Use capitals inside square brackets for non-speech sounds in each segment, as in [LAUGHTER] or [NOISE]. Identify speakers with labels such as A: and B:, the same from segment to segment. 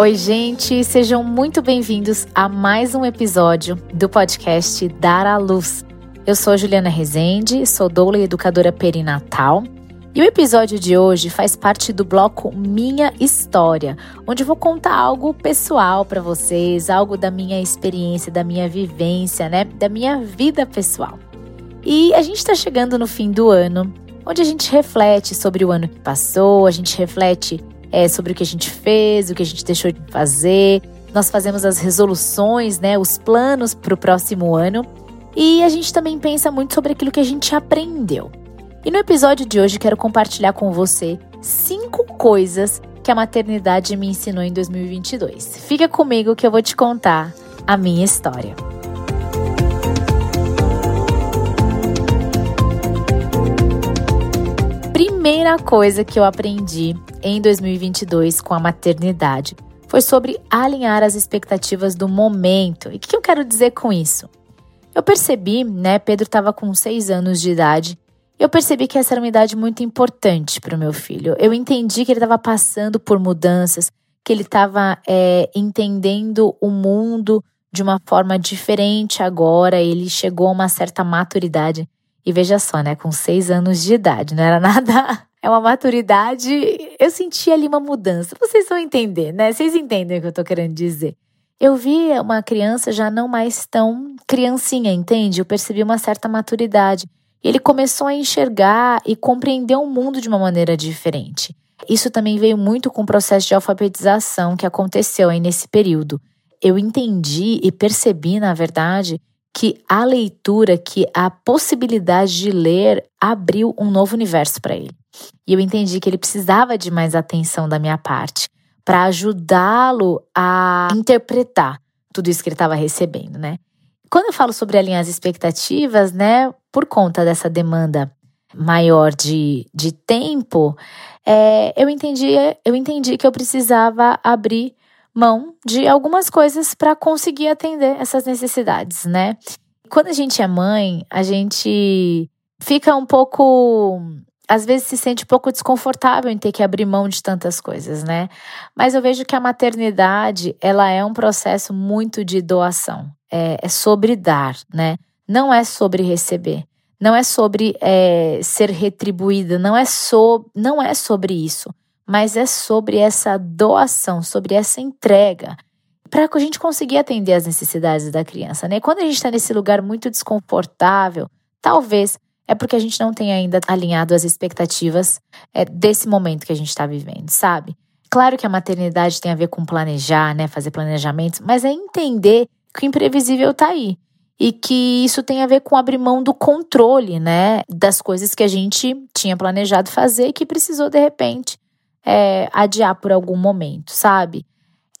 A: Oi, gente, sejam muito bem-vindos a mais um episódio do podcast Dar à Luz. Eu sou Juliana Rezende, sou doula e educadora perinatal. E o episódio de hoje faz parte do bloco Minha História, onde vou contar algo pessoal para vocês, algo da minha experiência, da minha vivência, né, da minha vida pessoal. E a gente está chegando no fim do ano, onde a gente reflete sobre o ano que passou, a gente reflete é, sobre o que a gente fez, o que a gente deixou de fazer. Nós fazemos as resoluções, né, os planos para o próximo ano. E a gente também pensa muito sobre aquilo que a gente aprendeu. E no episódio de hoje quero compartilhar com você cinco coisas que a maternidade me ensinou em 2022. Fica comigo que eu vou te contar a minha história. Primeira coisa que eu aprendi em 2022 com a maternidade foi sobre alinhar as expectativas do momento. E o que eu quero dizer com isso? Eu percebi, né? Pedro estava com seis anos de idade. Eu percebi que essa era uma idade muito importante para o meu filho. Eu entendi que ele estava passando por mudanças, que ele estava é, entendendo o mundo de uma forma diferente agora. Ele chegou a uma certa maturidade. E veja só, né? Com seis anos de idade, não era [LAUGHS] nada é uma maturidade. Eu senti ali uma mudança. Vocês vão entender, né? Vocês entendem o que eu tô querendo dizer. Eu vi uma criança já não mais tão criancinha, entende? Eu percebi uma certa maturidade. Ele começou a enxergar e compreender o mundo de uma maneira diferente. Isso também veio muito com o processo de alfabetização que aconteceu aí nesse período. Eu entendi e percebi, na verdade, que a leitura, que a possibilidade de ler abriu um novo universo para ele. E eu entendi que ele precisava de mais atenção da minha parte para ajudá-lo a interpretar tudo isso que ele estava recebendo, né? Quando eu falo sobre alinhar as expectativas, né, por conta dessa demanda maior de, de tempo, é, eu entendi eu entendi que eu precisava abrir mão de algumas coisas para conseguir atender essas necessidades, né? Quando a gente é mãe, a gente fica um pouco às vezes se sente um pouco desconfortável em ter que abrir mão de tantas coisas, né? Mas eu vejo que a maternidade, ela é um processo muito de doação. É, é sobre dar, né? Não é sobre receber. Não é sobre é, ser retribuída. Não é, so, não é sobre isso. Mas é sobre essa doação, sobre essa entrega para a gente conseguir atender as necessidades da criança, né? Quando a gente está nesse lugar muito desconfortável, talvez é porque a gente não tem ainda alinhado as expectativas é, desse momento que a gente está vivendo, sabe? Claro que a maternidade tem a ver com planejar, né, fazer planejamentos, mas é entender que o imprevisível está aí e que isso tem a ver com abrir mão do controle, né, das coisas que a gente tinha planejado fazer e que precisou de repente é, adiar por algum momento, sabe?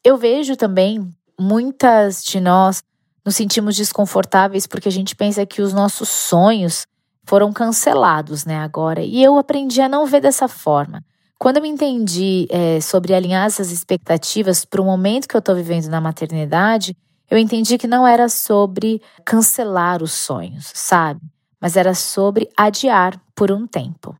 A: Eu vejo também muitas de nós nos sentimos desconfortáveis porque a gente pensa que os nossos sonhos foram cancelados, né, agora. E eu aprendi a não ver dessa forma. Quando eu entendi é, sobre alinhar essas expectativas para o momento que eu estou vivendo na maternidade, eu entendi que não era sobre cancelar os sonhos, sabe? Mas era sobre adiar por um tempo.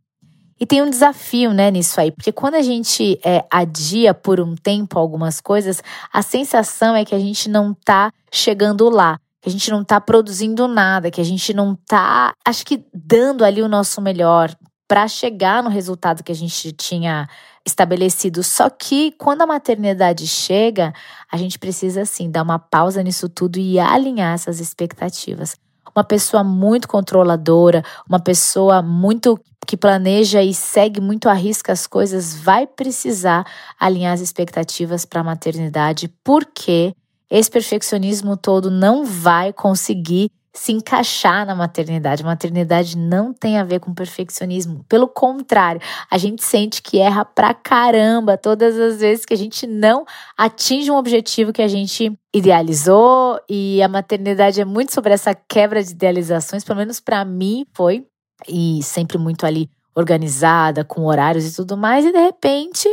A: E tem um desafio, né, nisso aí, porque quando a gente é, adia por um tempo algumas coisas, a sensação é que a gente não tá chegando lá que a gente não tá produzindo nada, que a gente não tá, acho que dando ali o nosso melhor para chegar no resultado que a gente tinha estabelecido. Só que quando a maternidade chega, a gente precisa assim dar uma pausa nisso tudo e alinhar essas expectativas. Uma pessoa muito controladora, uma pessoa muito que planeja e segue muito à risca as coisas, vai precisar alinhar as expectativas para a maternidade, porque esse perfeccionismo todo não vai conseguir se encaixar na maternidade. Maternidade não tem a ver com perfeccionismo. Pelo contrário, a gente sente que erra pra caramba todas as vezes que a gente não atinge um objetivo que a gente idealizou. E a maternidade é muito sobre essa quebra de idealizações, pelo menos para mim foi. E sempre muito ali organizada, com horários e tudo mais. E de repente,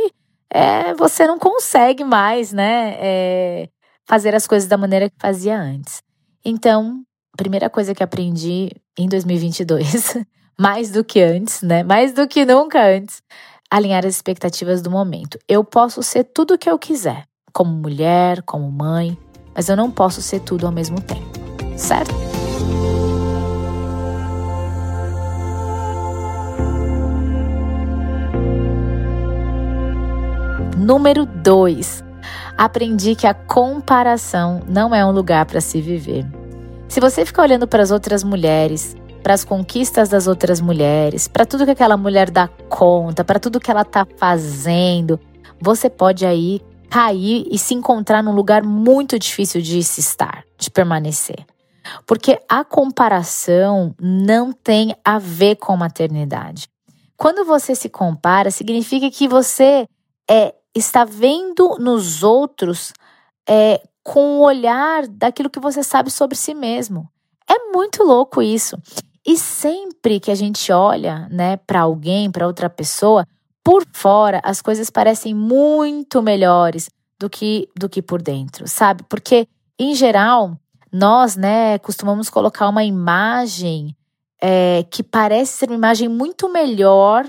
A: é, você não consegue mais, né? É, fazer as coisas da maneira que fazia antes. Então, primeira coisa que aprendi em 2022, [LAUGHS] mais do que antes, né? Mais do que nunca antes, alinhar as expectativas do momento. Eu posso ser tudo o que eu quiser, como mulher, como mãe, mas eu não posso ser tudo ao mesmo tempo, certo? Número 2. Aprendi que a comparação não é um lugar para se viver. Se você ficar olhando para as outras mulheres, para as conquistas das outras mulheres, para tudo que aquela mulher dá conta, para tudo que ela está fazendo, você pode aí cair e se encontrar num lugar muito difícil de se estar, de permanecer. Porque a comparação não tem a ver com maternidade. Quando você se compara, significa que você é, está vendo nos outros é, com o olhar daquilo que você sabe sobre si mesmo. É muito louco isso. E sempre que a gente olha, né, para alguém, para outra pessoa, por fora as coisas parecem muito melhores do que do que por dentro, sabe? Porque em geral nós, né, costumamos colocar uma imagem é, que parece ser uma imagem muito melhor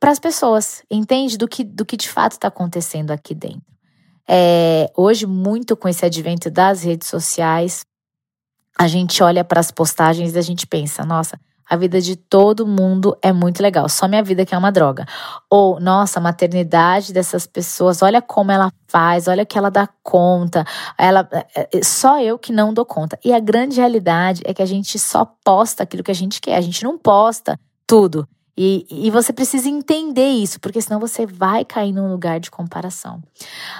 A: para as pessoas, entende? Do que, do que de fato está acontecendo aqui dentro. É, hoje, muito com esse advento das redes sociais, a gente olha para as postagens e a gente pensa, nossa, a vida de todo mundo é muito legal, só minha vida que é uma droga. Ou, nossa, a maternidade dessas pessoas, olha como ela faz, olha que ela dá conta. Ela, é, é, só eu que não dou conta. E a grande realidade é que a gente só posta aquilo que a gente quer, a gente não posta tudo. E, e você precisa entender isso, porque senão você vai cair num lugar de comparação.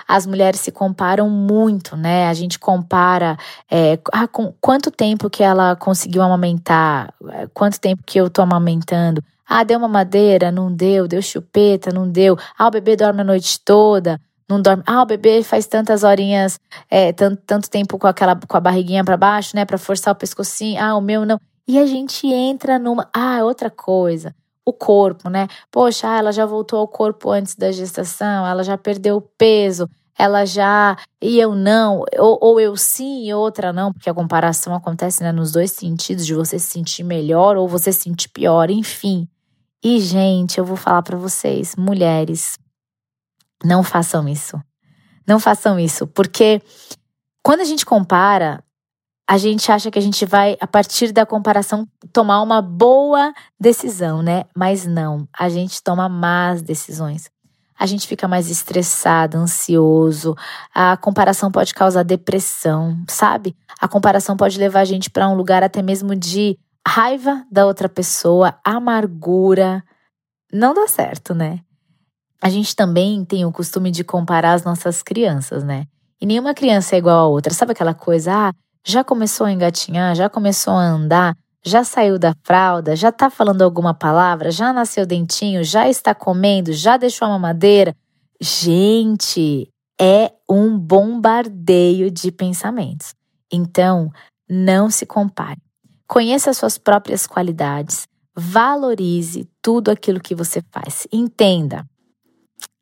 A: As mulheres se comparam muito, né? A gente compara é, ah, com quanto tempo que ela conseguiu amamentar, é, quanto tempo que eu tô amamentando. Ah, deu uma madeira? Não deu. Deu chupeta? Não deu. Ah, o bebê dorme a noite toda? Não dorme. Ah, o bebê faz tantas horinhas, é, tanto, tanto tempo com aquela com a barriguinha para baixo, né, para forçar o pescocinho. Ah, o meu não. E a gente entra numa, ah, outra coisa o corpo, né? Poxa, ela já voltou ao corpo antes da gestação, ela já perdeu peso, ela já. E eu não, ou, ou eu sim e outra não, porque a comparação acontece né, nos dois sentidos, de você se sentir melhor ou você se sentir pior, enfim. E, gente, eu vou falar para vocês, mulheres, não façam isso. Não façam isso, porque quando a gente compara, a gente acha que a gente vai, a partir da comparação, tomar uma boa decisão, né? Mas não, a gente toma más decisões. A gente fica mais estressado, ansioso. A comparação pode causar depressão, sabe? A comparação pode levar a gente para um lugar até mesmo de raiva da outra pessoa, amargura. Não dá certo, né? A gente também tem o costume de comparar as nossas crianças, né? E nenhuma criança é igual a outra. Sabe aquela coisa, ah, já começou a engatinhar? Já começou a andar? Já saiu da fralda? Já está falando alguma palavra? Já nasceu dentinho? Já está comendo? Já deixou a mamadeira? Gente, é um bombardeio de pensamentos. Então, não se compare. Conheça as suas próprias qualidades. Valorize tudo aquilo que você faz. Entenda,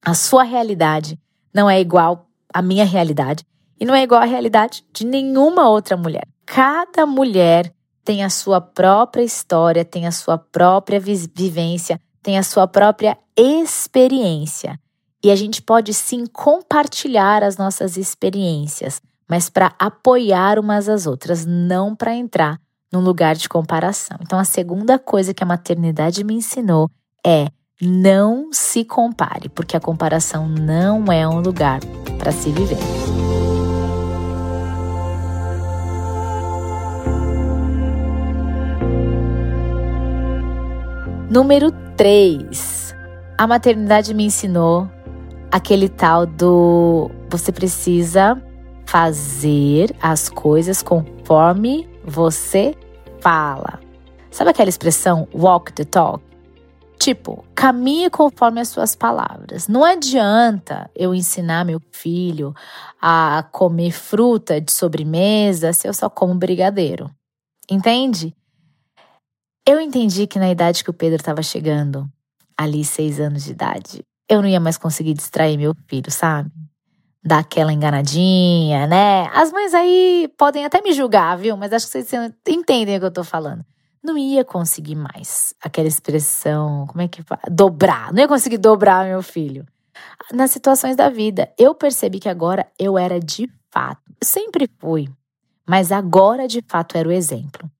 A: a sua realidade não é igual à minha realidade e não é igual à realidade de nenhuma outra mulher. Cada mulher tem a sua própria história, tem a sua própria vivência, tem a sua própria experiência. E a gente pode sim compartilhar as nossas experiências, mas para apoiar umas às outras, não para entrar num lugar de comparação. Então, a segunda coisa que a maternidade me ensinou é não se compare, porque a comparação não é um lugar para se viver. Número 3. A maternidade me ensinou aquele tal do você precisa fazer as coisas conforme você fala. Sabe aquela expressão walk the talk? Tipo, caminhe conforme as suas palavras. Não adianta eu ensinar meu filho a comer fruta de sobremesa se eu só como brigadeiro. Entende? Eu entendi que na idade que o Pedro estava chegando, ali seis anos de idade, eu não ia mais conseguir distrair meu filho, sabe? dar aquela enganadinha, né? As mães aí podem até me julgar, viu? Mas acho que vocês entendem o que eu tô falando. Não ia conseguir mais aquela expressão, como é que fala? Dobrar. Não ia conseguir dobrar meu filho. Nas situações da vida, eu percebi que agora eu era de fato. Sempre fui, mas agora de fato era o exemplo.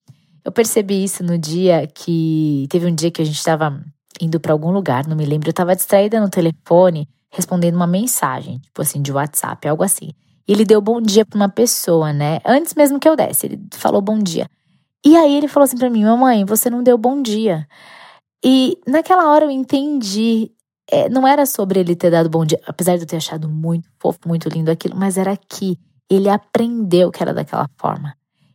A: Eu percebi isso no dia que. Teve um dia que a gente estava indo para algum lugar, não me lembro. Eu estava distraída no telefone respondendo uma mensagem, tipo assim, de WhatsApp, algo assim. E ele deu bom dia para uma pessoa, né? Antes mesmo que eu desse, ele falou bom dia. E aí ele falou assim para mim: "Mamãe, você não deu bom dia". E naquela hora eu entendi, é, não era sobre ele ter dado bom dia, apesar de eu ter achado muito fofo, muito lindo aquilo, mas era que ele aprendeu que era daquela forma.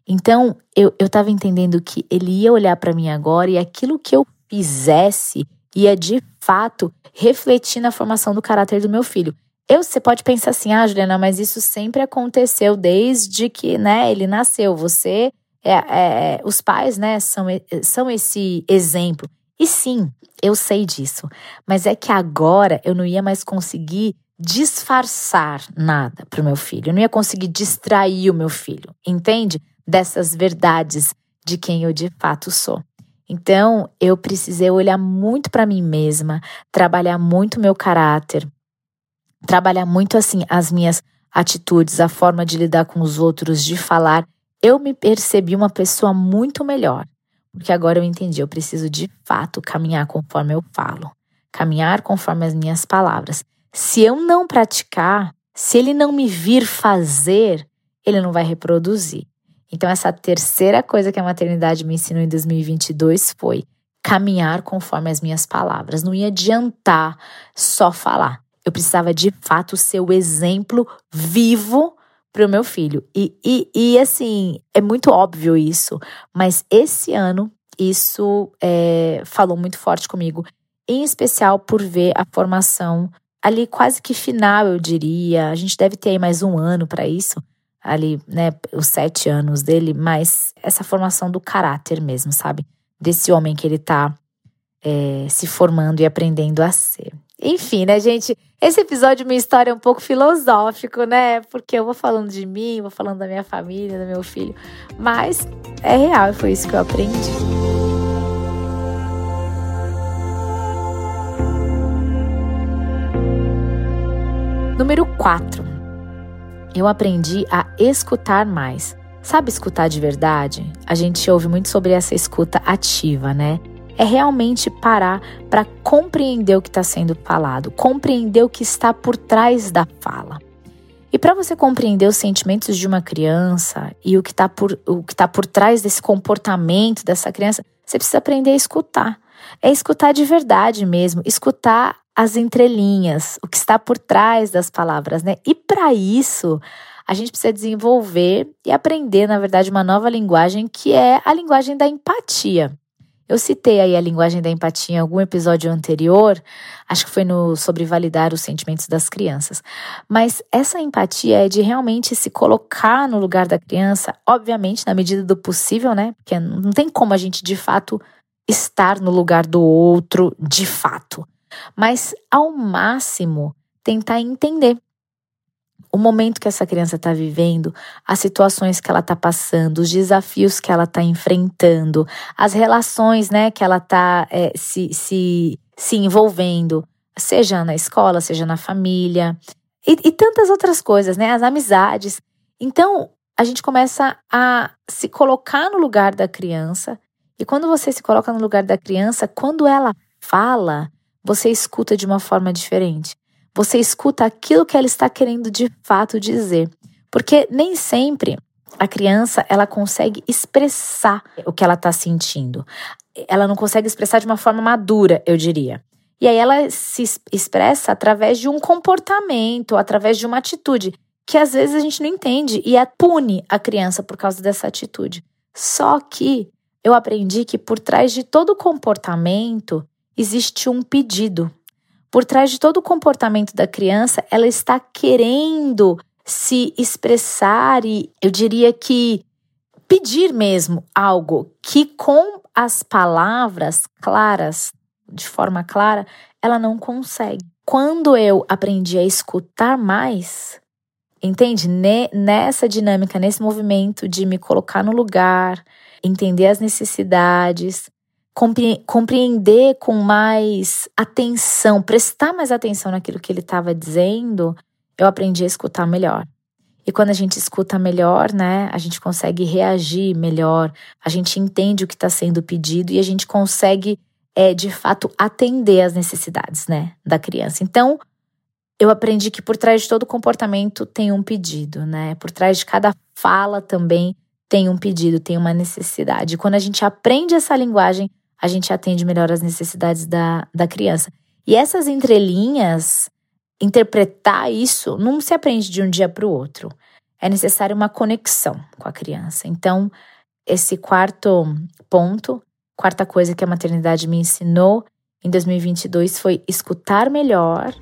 A: Então, eu, eu tava entendendo que ele ia olhar para mim agora e aquilo que eu fizesse ia de fato refletir na formação do caráter do meu filho. Eu, você pode pensar assim, ah, Juliana, mas isso sempre aconteceu desde que, né, ele nasceu. Você, é, é, os pais, né, são, são esse exemplo. E sim, eu sei disso. Mas é que agora eu não ia mais conseguir disfarçar nada para o meu filho. Eu não ia conseguir distrair o meu filho, entende? Dessas verdades de quem eu de fato sou. Então, eu precisei olhar muito para mim mesma, trabalhar muito meu caráter, trabalhar muito assim as minhas atitudes, a forma de lidar com os outros, de falar. Eu me percebi uma pessoa muito melhor, porque agora eu entendi, eu preciso de fato caminhar conforme eu falo, caminhar conforme as minhas palavras. Se eu não praticar, se ele não me vir fazer, ele não vai reproduzir. Então, essa terceira coisa que a maternidade me ensinou em 2022 foi caminhar conforme as minhas palavras. Não ia adiantar só falar. Eu precisava de fato ser o exemplo vivo para o meu filho. E, e, e, assim, é muito óbvio isso, mas esse ano isso é, falou muito forte comigo, em especial por ver a formação ali quase que final, eu diria. A gente deve ter aí mais um ano para isso ali, né, os sete anos dele, mas essa formação do caráter mesmo, sabe? Desse homem que ele tá é, se formando e aprendendo a ser. Enfim, né, gente? Esse episódio, minha história é um pouco filosófico, né? Porque eu vou falando de mim, vou falando da minha família, do meu filho, mas é real foi isso que eu aprendi. Número 4 eu aprendi a escutar mais. Sabe escutar de verdade? A gente ouve muito sobre essa escuta ativa, né? É realmente parar para compreender o que está sendo falado, compreender o que está por trás da fala. E para você compreender os sentimentos de uma criança e o que está por, tá por trás desse comportamento dessa criança, você precisa aprender a escutar. É escutar de verdade mesmo, escutar as entrelinhas, o que está por trás das palavras, né? E para isso, a gente precisa desenvolver e aprender, na verdade, uma nova linguagem que é a linguagem da empatia. Eu citei aí a linguagem da empatia em algum episódio anterior, acho que foi no sobre validar os sentimentos das crianças. Mas essa empatia é de realmente se colocar no lugar da criança, obviamente na medida do possível, né? Porque não tem como a gente de fato estar no lugar do outro de fato mas ao máximo tentar entender o momento que essa criança está vivendo, as situações que ela está passando, os desafios que ela está enfrentando, as relações né, que ela está é, se, se, se envolvendo, seja na escola, seja na família, e, e tantas outras coisas, né? As amizades. Então, a gente começa a se colocar no lugar da criança, e quando você se coloca no lugar da criança, quando ela fala, você escuta de uma forma diferente. Você escuta aquilo que ela está querendo de fato dizer. Porque nem sempre a criança ela consegue expressar o que ela está sentindo. Ela não consegue expressar de uma forma madura, eu diria. E aí ela se expressa através de um comportamento, através de uma atitude que às vezes a gente não entende e pune a criança por causa dessa atitude. Só que eu aprendi que por trás de todo comportamento existe um pedido. Por trás de todo o comportamento da criança, ela está querendo se expressar e eu diria que pedir mesmo algo que com as palavras claras, de forma clara, ela não consegue. Quando eu aprendi a escutar mais, entende? nessa dinâmica, nesse movimento de me colocar no lugar, entender as necessidades, compreender com mais atenção, prestar mais atenção naquilo que ele estava dizendo, eu aprendi a escutar melhor. E quando a gente escuta melhor, né, a gente consegue reagir melhor, a gente entende o que está sendo pedido e a gente consegue, é, de fato, atender às necessidades, né, da criança. Então, eu aprendi que por trás de todo comportamento tem um pedido, né? Por trás de cada fala também tem um pedido, tem uma necessidade. E quando a gente aprende essa linguagem, a gente atende melhor as necessidades da, da criança. E essas entrelinhas, interpretar isso, não se aprende de um dia para o outro. É necessário uma conexão com a criança. Então, esse quarto ponto, quarta coisa que a maternidade me ensinou em 2022 foi escutar melhor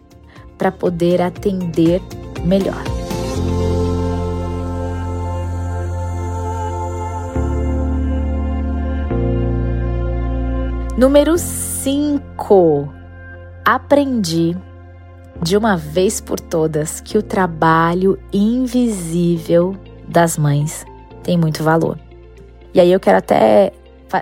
A: para poder atender melhor. Número 5. Aprendi de uma vez por todas que o trabalho invisível das mães tem muito valor. E aí eu quero até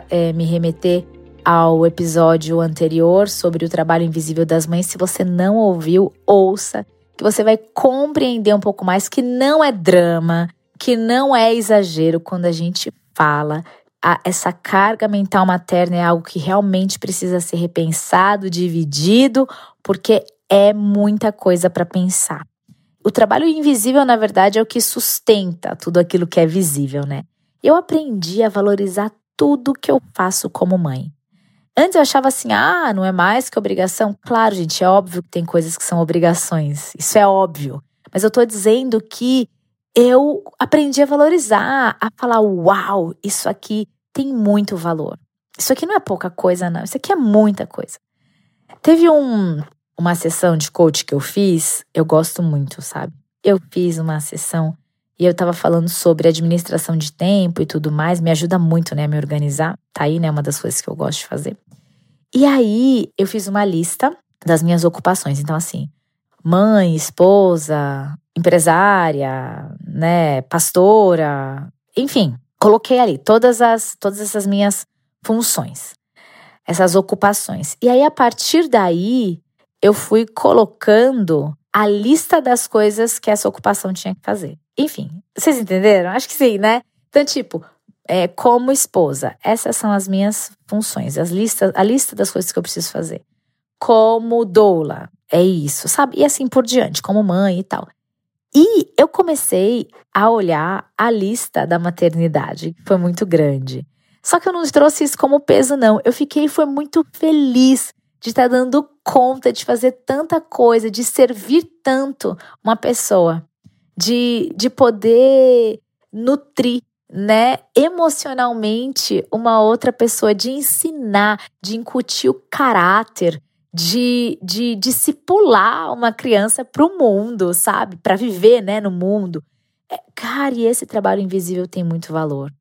A: é, me remeter ao episódio anterior sobre o trabalho invisível das mães. Se você não ouviu, ouça, que você vai compreender um pouco mais que não é drama, que não é exagero quando a gente fala a, essa carga mental materna é algo que realmente precisa ser repensado, dividido, porque é muita coisa para pensar. O trabalho invisível, na verdade, é o que sustenta tudo aquilo que é visível, né? Eu aprendi a valorizar tudo que eu faço como mãe. Antes eu achava assim, ah, não é mais que obrigação. Claro, gente, é óbvio que tem coisas que são obrigações. Isso é óbvio. Mas eu tô dizendo que eu aprendi a valorizar, a falar, uau, isso aqui tem muito valor. Isso aqui não é pouca coisa, não. Isso aqui é muita coisa. Teve um, uma sessão de coach que eu fiz, eu gosto muito, sabe? Eu fiz uma sessão e eu tava falando sobre administração de tempo e tudo mais, me ajuda muito, né, a me organizar. Tá aí, né, uma das coisas que eu gosto de fazer. E aí, eu fiz uma lista das minhas ocupações. Então, assim, mãe, esposa, empresária, né, pastora, enfim, coloquei ali todas as todas essas minhas funções, essas ocupações. E aí a partir daí eu fui colocando a lista das coisas que essa ocupação tinha que fazer. Enfim, vocês entenderam? Acho que sim, né? Então, tipo, é, como esposa, essas são as minhas funções, as listas, a lista das coisas que eu preciso fazer. Como doula, é isso, sabe? E assim por diante, como mãe e tal. E eu comecei a olhar a lista da maternidade, que foi muito grande. Só que eu não trouxe isso como peso, não. Eu fiquei foi muito feliz de estar dando conta de fazer tanta coisa, de servir tanto uma pessoa, de, de poder nutrir, né, emocionalmente uma outra pessoa, de ensinar, de incutir o caráter, de, de discipular uma criança para o mundo, sabe? Para viver né, no mundo. É, cara, e esse trabalho invisível tem muito valor.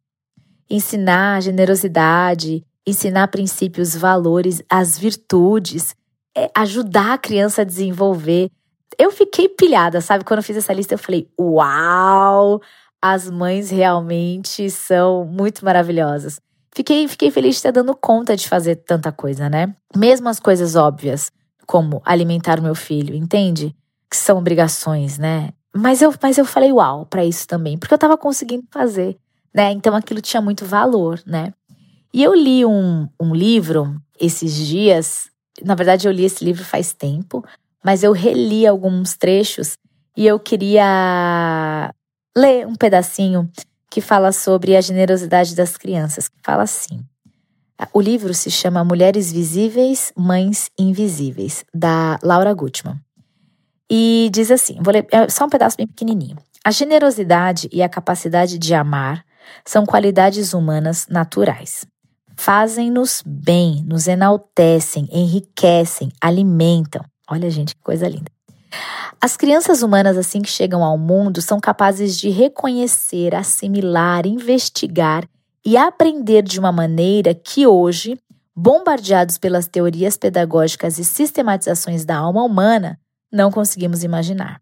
A: Ensinar generosidade, ensinar princípios, valores, as virtudes, é, ajudar a criança a desenvolver. Eu fiquei pilhada, sabe? Quando eu fiz essa lista, eu falei: Uau! As mães realmente são muito maravilhosas. Fiquei, fiquei feliz de estar dando conta de fazer tanta coisa, né? Mesmo as coisas óbvias, como alimentar o meu filho, entende? Que são obrigações, né? Mas eu, mas eu falei uau para isso também, porque eu tava conseguindo fazer, né? Então aquilo tinha muito valor, né? E eu li um, um livro esses dias, na verdade eu li esse livro faz tempo, mas eu reli alguns trechos e eu queria ler um pedacinho que fala sobre a generosidade das crianças, que fala assim. O livro se chama Mulheres Visíveis, Mães Invisíveis, da Laura Gutman. E diz assim: vou ler é só um pedaço bem pequenininho. A generosidade e a capacidade de amar são qualidades humanas naturais. Fazem-nos bem, nos enaltecem, enriquecem, alimentam. Olha, gente, que coisa linda. As crianças humanas, assim que chegam ao mundo, são capazes de reconhecer, assimilar, investigar e aprender de uma maneira que hoje, bombardeados pelas teorias pedagógicas e sistematizações da alma humana, não conseguimos imaginar.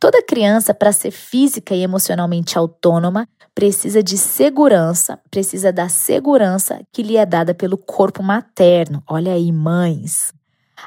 A: Toda criança, para ser física e emocionalmente autônoma, precisa de segurança, precisa da segurança que lhe é dada pelo corpo materno. Olha aí, mães.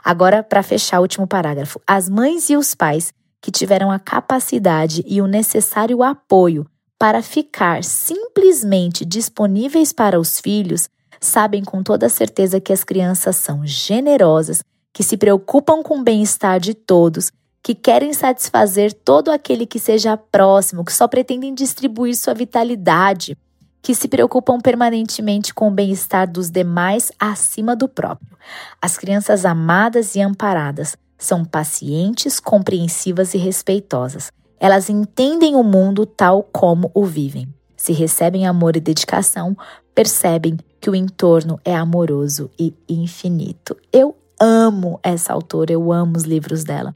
A: Agora, para fechar o último parágrafo, as mães e os pais que tiveram a capacidade e o necessário apoio para ficar simplesmente disponíveis para os filhos sabem com toda certeza que as crianças são generosas, que se preocupam com o bem-estar de todos que querem satisfazer todo aquele que seja próximo, que só pretendem distribuir sua vitalidade, que se preocupam permanentemente com o bem-estar dos demais acima do próprio. As crianças amadas e amparadas são pacientes, compreensivas e respeitosas. Elas entendem o mundo tal como o vivem. Se recebem amor e dedicação, percebem que o entorno é amoroso e infinito. Eu amo essa autora, eu amo os livros dela.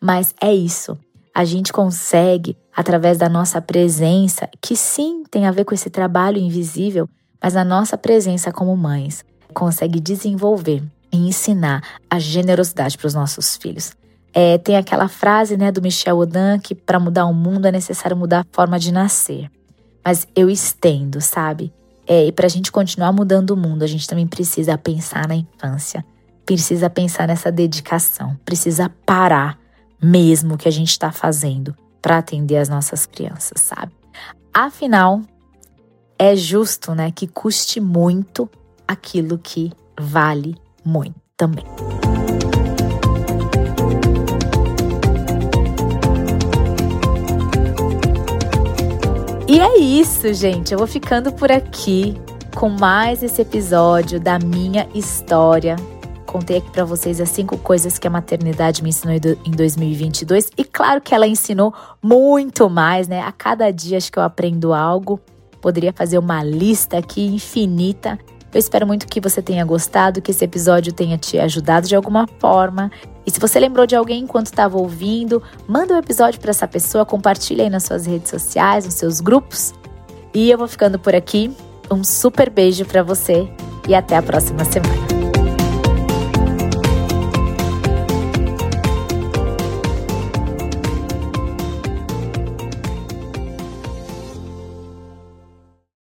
A: Mas é isso. A gente consegue, através da nossa presença, que sim tem a ver com esse trabalho invisível, mas a nossa presença como mães consegue desenvolver e ensinar a generosidade para os nossos filhos. É, tem aquela frase né, do Michel Odan que para mudar o mundo é necessário mudar a forma de nascer. Mas eu estendo, sabe? É, e para a gente continuar mudando o mundo, a gente também precisa pensar na infância, precisa pensar nessa dedicação, precisa parar mesmo que a gente está fazendo para atender as nossas crianças, sabe? Afinal, é justo, né, que custe muito aquilo que vale muito também. E é isso, gente. Eu vou ficando por aqui com mais esse episódio da minha história Contei aqui para vocês as cinco coisas que a maternidade me ensinou em 2022 e claro que ela ensinou muito mais, né? A cada dia acho que eu aprendo algo. Poderia fazer uma lista aqui infinita. Eu espero muito que você tenha gostado, que esse episódio tenha te ajudado de alguma forma. E se você lembrou de alguém enquanto estava ouvindo, manda o um episódio para essa pessoa, compartilha aí nas suas redes sociais, nos seus grupos. E eu vou ficando por aqui. Um super beijo para você e até a próxima semana.